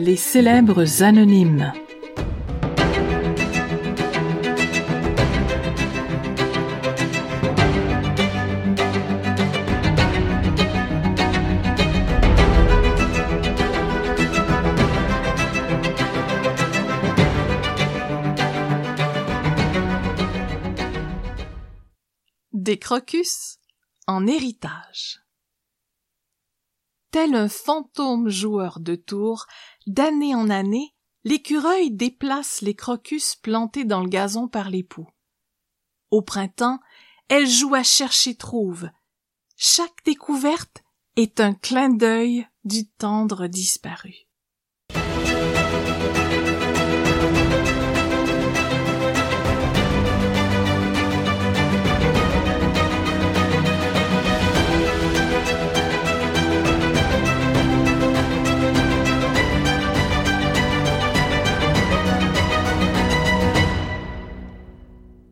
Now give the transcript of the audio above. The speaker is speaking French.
Les célèbres anonymes. Des crocus en héritage. Tel un fantôme joueur de tours, d'année en année, l'écureuil déplace les crocus plantés dans le gazon par l'époux. Au printemps, elle joue à chercher trouve. Chaque découverte est un clin d'œil du tendre disparu.